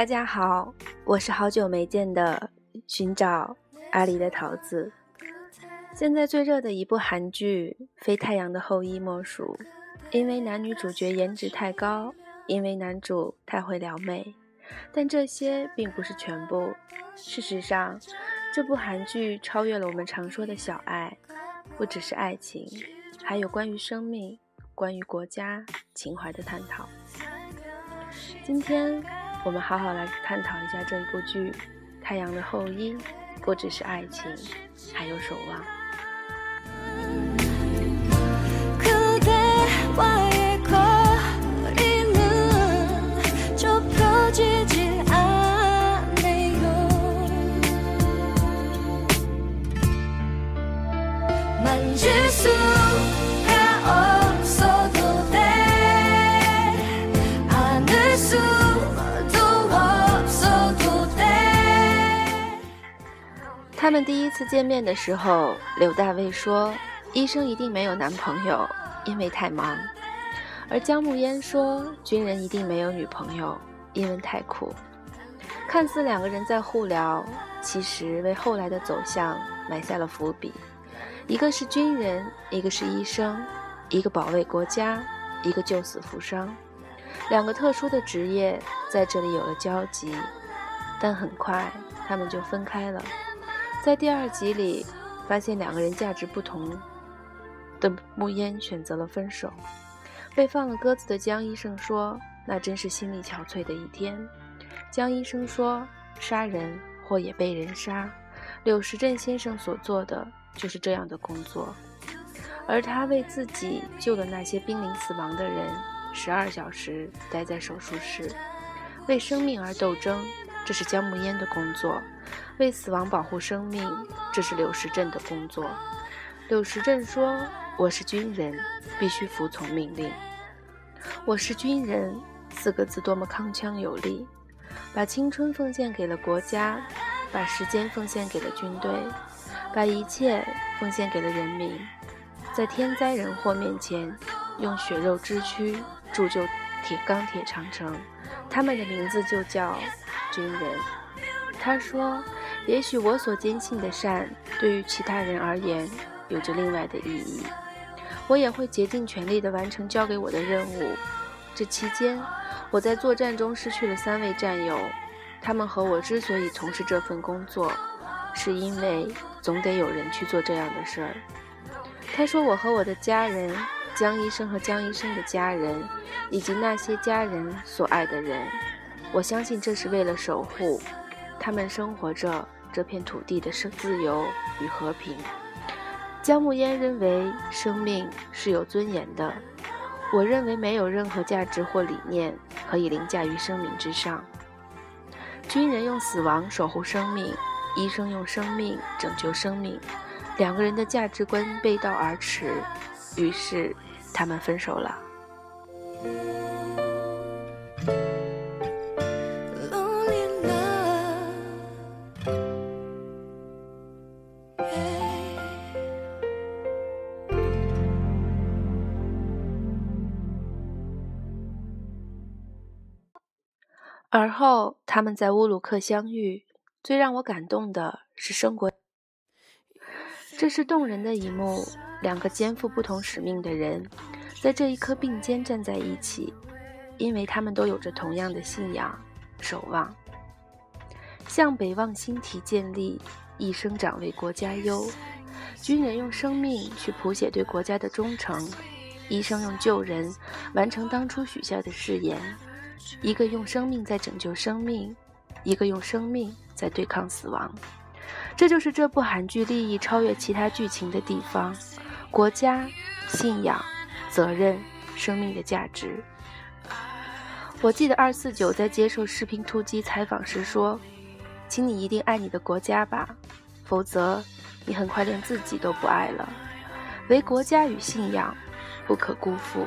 大家好，我是好久没见的寻找阿狸的桃子。现在最热的一部韩剧《非太阳的后裔》莫属，因为男女主角颜值太高，因为男主太会撩妹。但这些并不是全部。事实上，这部韩剧超越了我们常说的小爱，不只是爱情，还有关于生命、关于国家情怀的探讨。今天。我们好好来探讨一下这一部剧《太阳的后裔》，不只是爱情，还有守望。第一次见面的时候，柳大卫说：“医生一定没有男朋友，因为太忙。”而姜暮烟说：“军人一定没有女朋友，因为太苦。”看似两个人在互聊，其实为后来的走向埋下了伏笔。一个是军人，一个是医生，一个保卫国家，一个救死扶伤，两个特殊的职业在这里有了交集，但很快他们就分开了。在第二集里，发现两个人价值不同的木烟选择了分手。被放了鸽子的江医生说：“那真是心力憔悴的一天。”江医生说：“杀人或也被人杀，柳时镇先生所做的就是这样的工作。而他为自己救的那些濒临死亡的人，十二小时待在手术室，为生命而斗争，这是江木烟的工作。”为死亡保护生命，这是柳时镇的工作。柳时镇说：“我是军人，必须服从命令。”我是军人四个字多么铿锵有力，把青春奉献给了国家，把时间奉献给了军队，把一切奉献给了人民。在天灾人祸面前，用血肉之躯铸就铁钢铁长城。他们的名字就叫军人。他说。也许我所坚信的善，对于其他人而言，有着另外的意义。我也会竭尽全力地完成交给我的任务。这期间，我在作战中失去了三位战友。他们和我之所以从事这份工作，是因为总得有人去做这样的事儿。他说：“我和我的家人，江医生和江医生的家人，以及那些家人所爱的人，我相信这是为了守护。”他们生活着这片土地的生自由与和平。姜暮烟认为生命是有尊严的，我认为没有任何价值或理念可以凌驾于生命之上。军人用死亡守护生命，医生用生命拯救生命，两个人的价值观背道而驰，于是他们分手了。而后，他们在乌鲁克相遇。最让我感动的是生活，这是动人的一幕。两个肩负不同使命的人，在这一刻并肩站在一起，因为他们都有着同样的信仰——守望。向北望，星体建立，一生长为国家忧。军人用生命去谱写对国家的忠诚，医生用救人完成当初许下的誓言。一个用生命在拯救生命，一个用生命在对抗死亡，这就是这部韩剧利益超越其他剧情的地方：国家、信仰、责任、生命的价值。我记得二四九在接受视频突击采访时说：“请你一定爱你的国家吧，否则你很快连自己都不爱了。为国家与信仰，不可辜负。”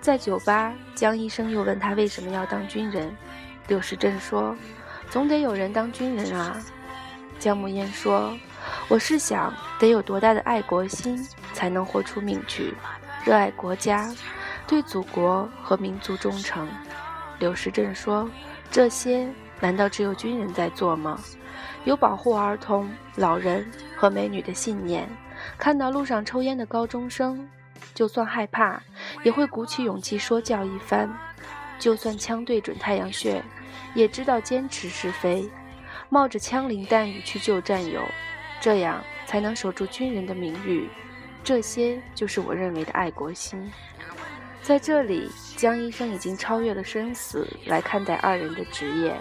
在酒吧，江医生又问他为什么要当军人。柳时镇说：“总得有人当军人啊。”江木烟说：“我是想，得有多大的爱国心，才能豁出命去，热爱国家，对祖国和民族忠诚。”柳时镇说：“这些难道只有军人在做吗？有保护儿童、老人和美女的信念。看到路上抽烟的高中生，就算害怕，也会鼓起勇气说教一番；就算枪对准太阳穴，也知道坚持是非，冒着枪林弹雨去救战友，这样才能守住军人的名誉。这些就是我认为的爱国心。在这里，江医生已经超越了生死来看待二人的职业，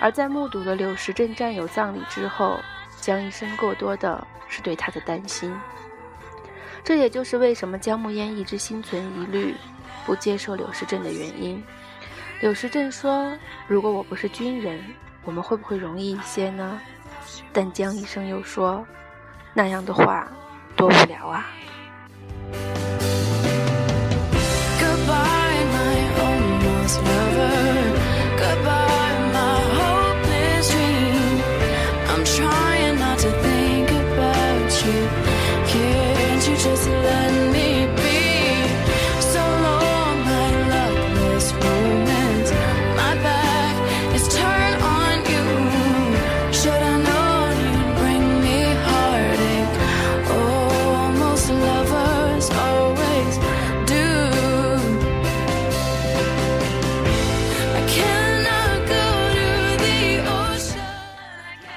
而在目睹了柳石镇战友葬礼之后，江医生过多的是对他的担心。这也就是为什么江木烟一直心存疑虑，不接受柳时镇的原因。柳时镇说：“如果我不是军人，我们会不会容易一些呢？”但江医生又说：“那样的话，多无聊啊。”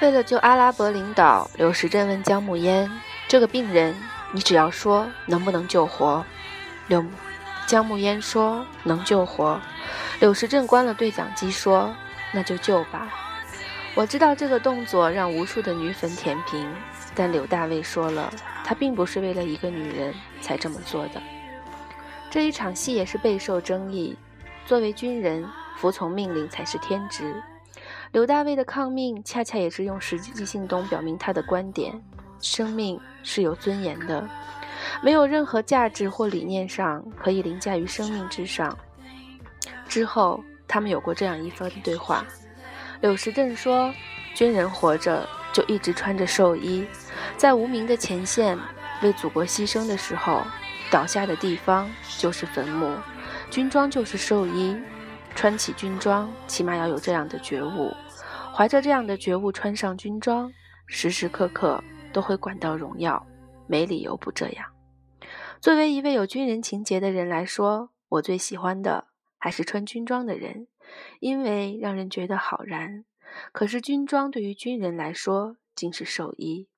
为了救阿拉伯领导，刘时镇问姜木烟：“这个病人，你只要说能不能救活。”刘姜木烟说：“能救活。”柳时镇关了对讲机说：“那就救吧。”我知道这个动作让无数的女粉舔屏，但柳大卫说了，他并不是为了一个女人才这么做的。这一场戏也是备受争议。作为军人，服从命令才是天职。刘大卫的抗命，恰恰也是用实际行动表明他的观点：生命是有尊严的，没有任何价值或理念上可以凌驾于生命之上。之后，他们有过这样一番对话：柳石镇说，军人活着就一直穿着寿衣，在无名的前线为祖国牺牲的时候，倒下的地方就是坟墓，军装就是寿衣。穿起军装，起码要有这样的觉悟。怀着这样的觉悟，穿上军装，时时刻刻都会管到荣耀，没理由不这样。作为一位有军人情节的人来说，我最喜欢的还是穿军装的人，因为让人觉得好然。可是军装对于军人来说，竟是寿衣。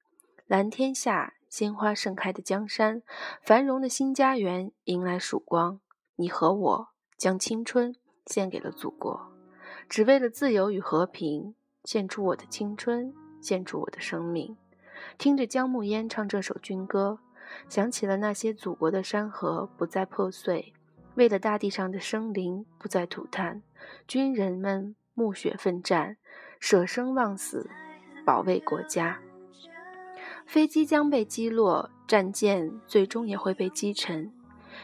蓝天下，鲜花盛开的江山，繁荣的新家园，迎来曙光。你和我将青春。献给了祖国，只为了自由与和平，献出我的青春，献出我的生命。听着姜暮烟唱这首军歌，想起了那些祖国的山河不再破碎，为了大地上的生灵不再涂炭，军人们暮血奋战，舍生忘死，保卫国家。飞机将被击落，战舰最终也会被击沉。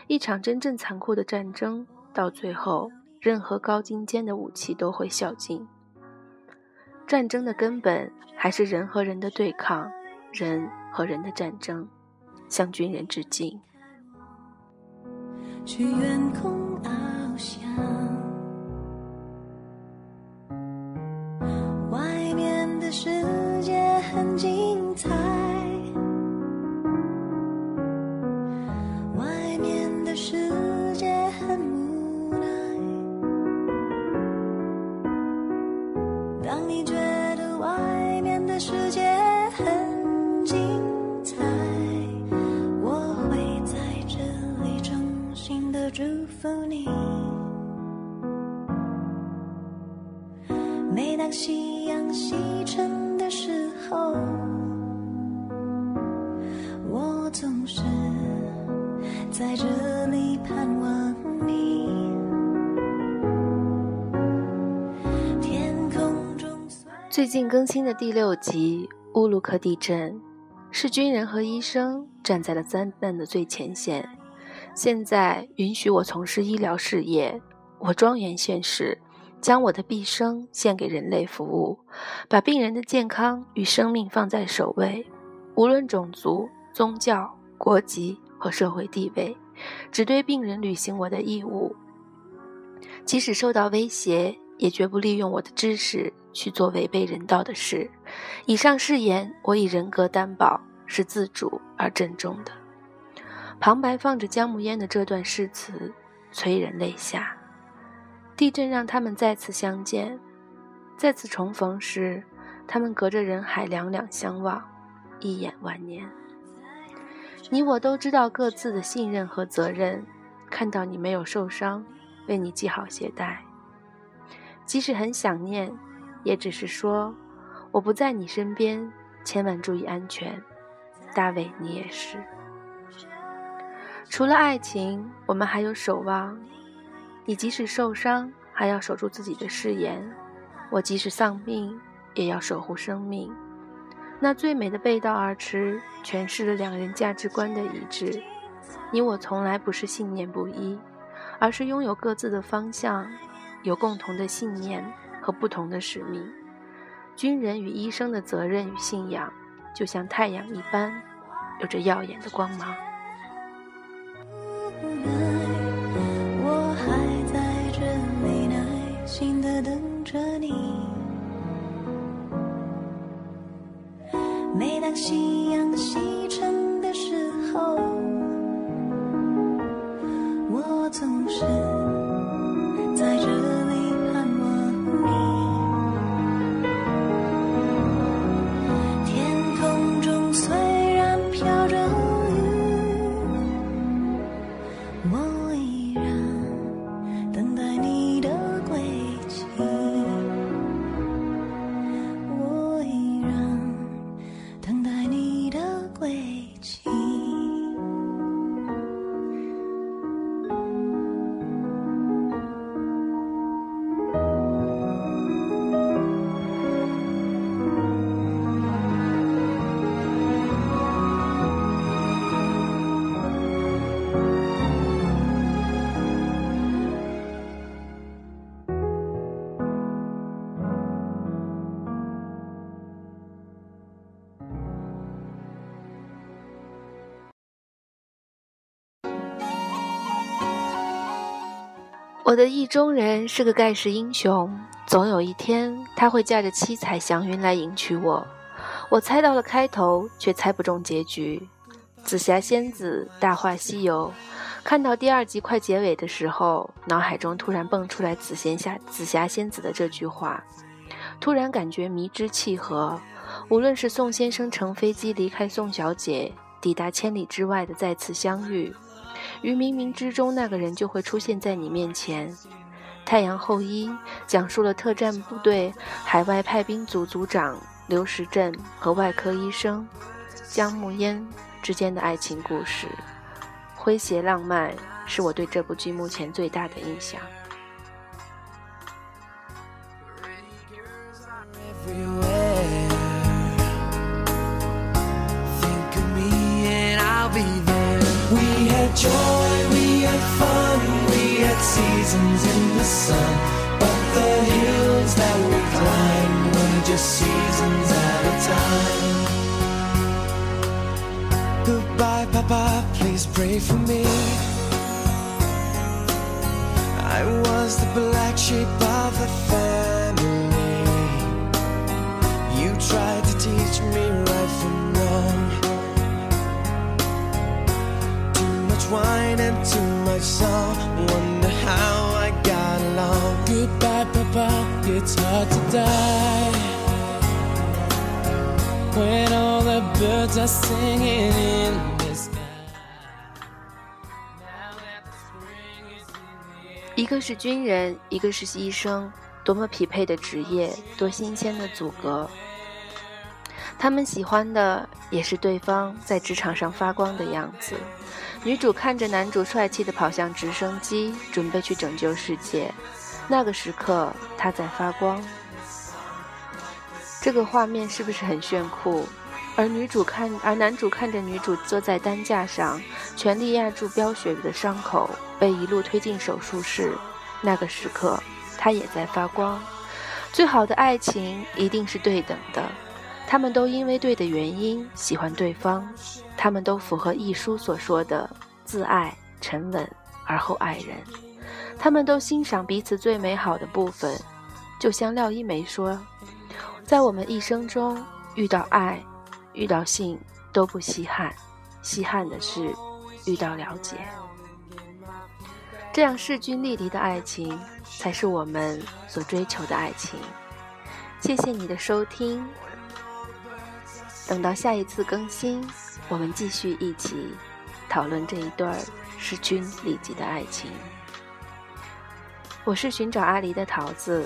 一场真正残酷的战争，到最后。任何高精尖的武器都会耗尽。战争的根本还是人和人的对抗，人和人的战争。向军人致敬。去远空翱翔，最近更新的第六集《乌鲁克地震》，是军人和医生站在了灾难的最前线。现在允许我从事医疗事业，我庄严宣誓。将我的毕生献给人类服务，把病人的健康与生命放在首位，无论种族、宗教、国籍和社会地位，只对病人履行我的义务。即使受到威胁，也绝不利用我的知识去做违背人道的事。以上誓言，我以人格担保，是自主而郑重的。旁白放着姜暮烟的这段誓词，催人泪下。地震让他们再次相见，再次重逢时，他们隔着人海两两相望，一眼万年。你我都知道各自的信任和责任，看到你没有受伤，为你系好鞋带。即使很想念，也只是说我不在你身边，千万注意安全。大卫，你也是。除了爱情，我们还有守望。你即使受伤，还要守住自己的誓言；我即使丧命，也要守护生命。那最美的背道而驰，诠释了两人价值观的一致。你我从来不是信念不一，而是拥有各自的方向，有共同的信念和不同的使命。军人与医生的责任与信仰，就像太阳一般，有着耀眼的光芒。我还在这里耐心的等着你。每当夕阳西沉的时候，我的意中人是个盖世英雄，总有一天他会驾着七彩祥云来迎娶我。我猜到了开头，却猜不中结局。紫霞仙子，《大话西游》，看到第二集快结尾的时候，脑海中突然蹦出来紫仙下紫霞仙子的这句话，突然感觉迷之契合。无论是宋先生乘飞机离开宋小姐，抵达千里之外的再次相遇。于冥冥之中，那个人就会出现在你面前。太阳后裔讲述了特战部队海外派兵组组长刘石镇和外科医生姜暮烟之间的爱情故事，诙谐浪漫，是我对这部剧目前最大的印象。everywhere. Had joy, we had fun, we had seasons in the sun. But the hills that we climbed were just seasons at a time. Goodbye, Papa, please pray for me. I was the black sheep of the family. You tried to teach me right from much wine and too much song. Wonder how I got along. Goodbye, Papa. It's hard to die when all the birds are singing in the sky. Now that the spring is in the air. 一个是军人，一个是医生，多么匹配的职业，多新鲜的阻隔。他们喜欢的也是对方在职场上发光的样子。女主看着男主帅气地跑向直升机，准备去拯救世界。那个时刻，他在发光。这个画面是不是很炫酷？而女主看，而男主看着女主坐在担架上，全力压住飙血的伤口，被一路推进手术室。那个时刻，他也在发光。最好的爱情一定是对等的，他们都因为对的原因喜欢对方，他们都符合一书所说的自爱、沉稳而后爱人，他们都欣赏彼此最美好的部分，就像廖一梅说，在我们一生中遇到爱、遇到性都不稀罕，稀罕的是遇到了解。这样势均力敌的爱情，才是我们所追求的爱情。谢谢你的收听，等到下一次更新，我们继续一起讨论这一对儿势均力敌的爱情。我是寻找阿离的桃子，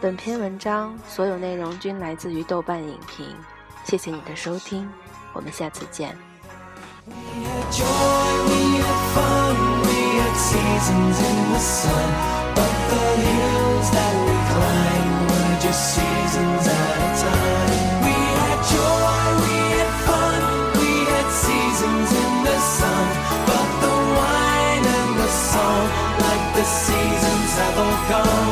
本篇文章所有内容均来自于豆瓣影评。谢谢你的收听，我们下次见。We had joy, we had fun, we had seasons in the sun. I've all gone.